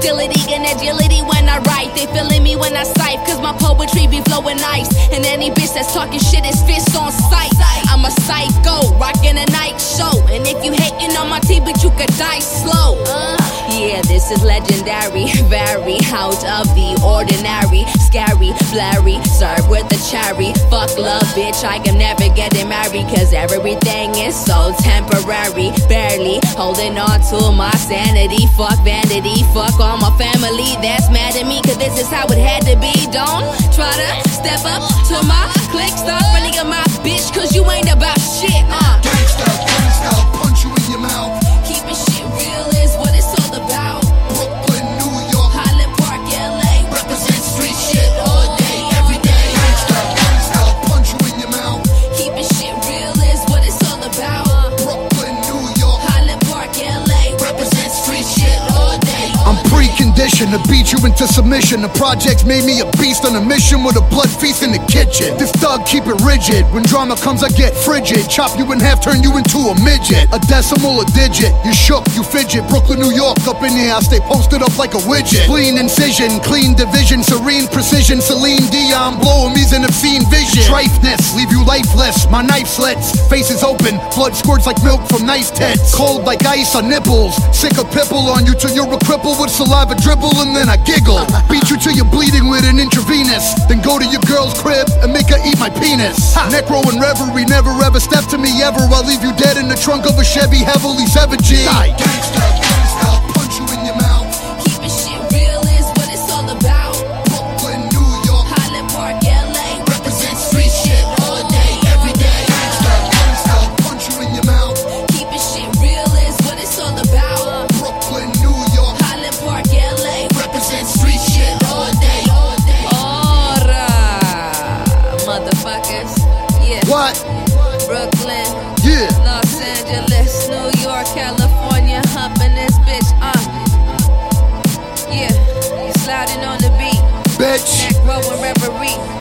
hostility and agility when I write. They feeling me when I cite, cause my poetry be flowing ice. And any bitch that's talking shit is fist on sight. I'm a psycho, rocking a night show. And if you hating on my team, but you could die slow. Uh, yeah, this is legendary. very out of the ordinary. Scary, blurry, serve with a cherry. Fuck love, bitch, I am never getting married. Cause everything is so temporary. Barely holding on to my sanity. Fuck vanity, fuck all my family that's mad at me. Cause this is how it had to be. Don't try to step up to my click. Stop running on my bitch, cause you ain't preconditioned to beat you into submission. The projects made me a beast on a mission with a blood feast in the kitchen. This thug keep it rigid. When drama comes, I get frigid. Chop you in half, turn you into a midget. A decimal, a digit. You shook, you fidget. Brooklyn, New York, up in here, I stay posted up like a widget. Clean incision, clean division, serene precision. Celine Dion, blowing me's an obscene vision. Strifeness, leave you lifeless. My knife slits, faces open, blood squirts like milk from nice tits. Cold like ice on nipples. Sick of pipple on you till you're a cripple with saliva dribble, and then I giggle. Beat you till you're bleeding with an intravenous. Then go to your girl's crib and make her eat my penis. Necro and reverie, never ever step to me ever. I'll leave you dead in the trunk of a Chevy, heavily severed G. What? Brooklyn. Yeah. Los Angeles, New York, California, humping this bitch up. Yeah, sliding on the beat. Bitch. Back row and reverie.